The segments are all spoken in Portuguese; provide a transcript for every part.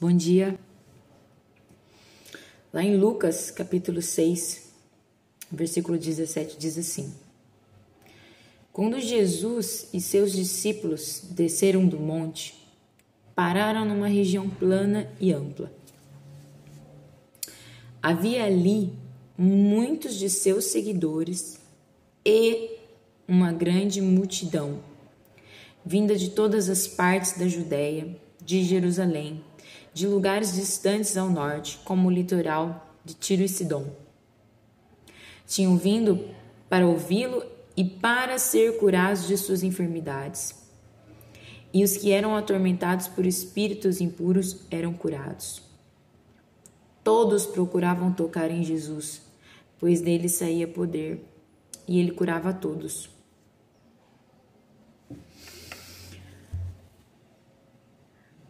Bom dia. Lá em Lucas, capítulo 6, versículo 17, diz assim: Quando Jesus e seus discípulos desceram do monte, pararam numa região plana e ampla. Havia ali muitos de seus seguidores e uma grande multidão, vinda de todas as partes da Judéia, de Jerusalém, de lugares distantes ao norte, como o litoral de Tiro e Sidom. Tinham vindo para ouvi-lo e para ser curados de suas enfermidades. E os que eram atormentados por espíritos impuros eram curados. Todos procuravam tocar em Jesus, pois dele saía poder, e ele curava todos.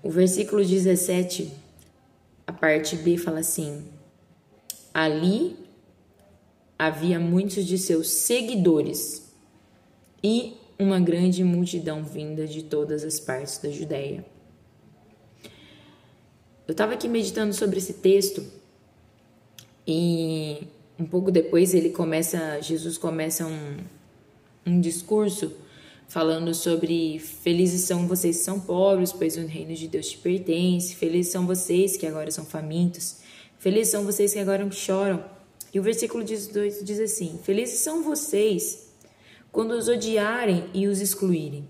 O versículo 17, a parte B fala assim: Ali havia muitos de seus seguidores e uma grande multidão vinda de todas as partes da Judéia. Eu estava aqui meditando sobre esse texto e um pouco depois ele começa, Jesus começa um, um discurso falando sobre felizes são vocês que são pobres, pois o reino de Deus te pertence. Felizes são vocês que agora são famintos. Felizes são vocês que agora choram. E o versículo 18 diz assim: Felizes são vocês quando os odiarem e os excluírem,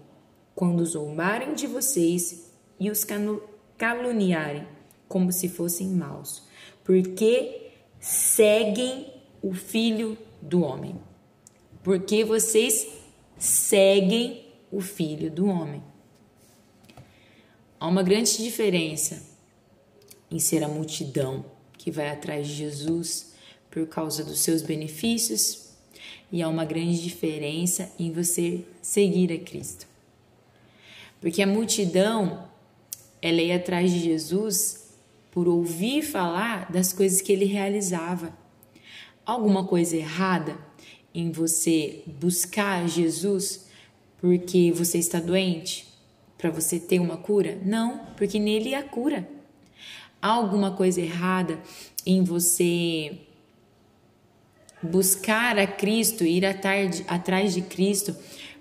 quando zombarem de vocês e os caluniarem, como se fossem maus, porque seguem o Filho do Homem. Porque vocês seguem o Filho do Homem. Há uma grande diferença em ser a multidão que vai atrás de Jesus por causa dos seus benefícios, e há uma grande diferença em você seguir a Cristo. Porque a multidão, ela ia atrás de Jesus por ouvir falar das coisas que ele realizava. Alguma coisa errada em você buscar Jesus porque você está doente, para você ter uma cura? Não, porque nele há cura. Há alguma coisa errada em você buscar a Cristo, ir atrás de Cristo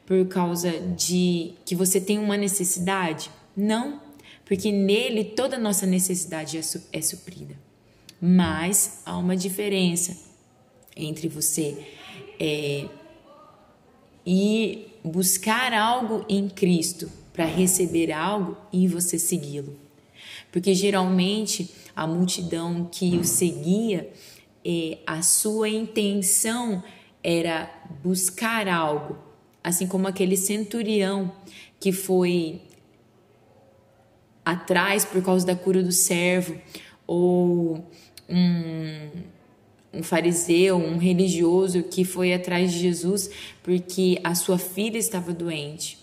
por causa de que você tem uma necessidade? Não, porque nele toda nossa necessidade é, é suprida. Mas há uma diferença entre você é, e buscar algo em Cristo para receber algo e você segui-lo. Porque geralmente a multidão que o seguia, é, a sua intenção era buscar algo, assim como aquele centurião que foi atrás por causa da cura do servo, ou um um fariseu, um religioso que foi atrás de Jesus porque a sua filha estava doente.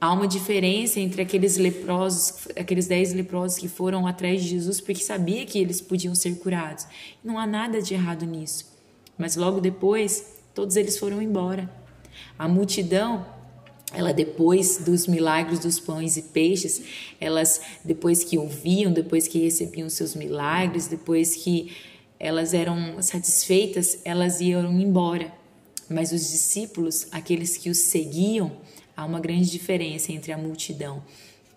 Há uma diferença entre aqueles leprosos, aqueles dez leprosos que foram atrás de Jesus porque sabia que eles podiam ser curados. Não há nada de errado nisso. Mas logo depois, todos eles foram embora. A multidão, ela depois dos milagres dos pães e peixes, elas depois que ouviam, depois que recebiam seus milagres, depois que elas eram satisfeitas, elas iam embora. Mas os discípulos, aqueles que os seguiam, há uma grande diferença entre a multidão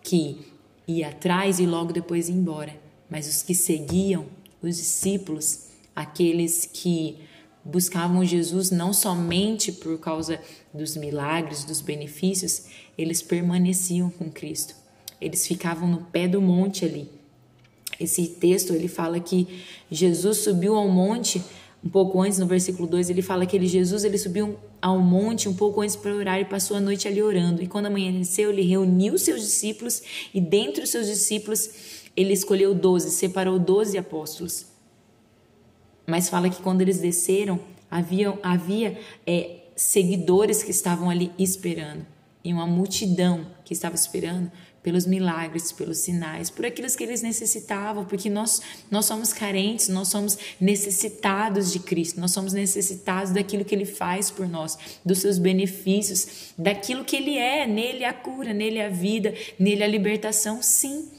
que ia atrás e logo depois ia embora. Mas os que seguiam, os discípulos, aqueles que buscavam Jesus não somente por causa dos milagres, dos benefícios, eles permaneciam com Cristo. Eles ficavam no pé do monte ali esse texto ele fala que Jesus subiu ao monte um pouco antes, no versículo 2, ele fala que ele, Jesus ele subiu ao monte um pouco antes para orar e passou a noite ali orando. E quando amanheceu, ele reuniu seus discípulos e dentre os seus discípulos ele escolheu doze, separou doze apóstolos. Mas fala que quando eles desceram, havia, havia é, seguidores que estavam ali esperando e uma multidão que estava esperando pelos milagres, pelos sinais, por aquilo que eles necessitavam, porque nós, nós somos carentes, nós somos necessitados de Cristo, nós somos necessitados daquilo que Ele faz por nós, dos seus benefícios, daquilo que Ele é, nele a cura, nele a vida, nele a libertação, sim.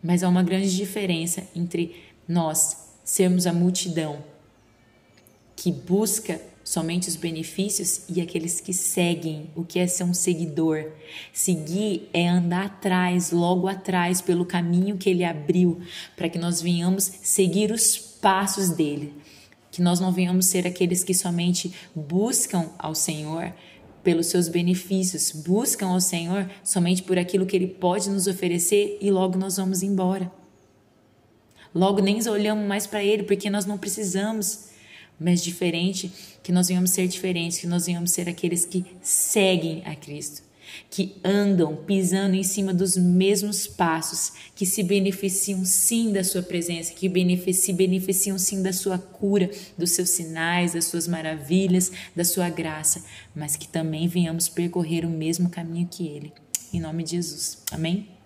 Mas há uma grande diferença entre nós sermos a multidão que busca somente os benefícios e aqueles que seguem. O que é ser um seguidor? Seguir é andar atrás, logo atrás, pelo caminho que ele abriu, para que nós venhamos seguir os passos dele. Que nós não venhamos ser aqueles que somente buscam ao Senhor pelos seus benefícios, buscam ao Senhor somente por aquilo que ele pode nos oferecer e logo nós vamos embora. Logo nem olhamos mais para ele porque nós não precisamos mas diferente, que nós venhamos ser diferentes, que nós venhamos ser aqueles que seguem a Cristo, que andam pisando em cima dos mesmos passos, que se beneficiam sim da sua presença, que se beneficiam sim da sua cura, dos seus sinais, das suas maravilhas, da sua graça, mas que também venhamos percorrer o mesmo caminho que ele. Em nome de Jesus. Amém?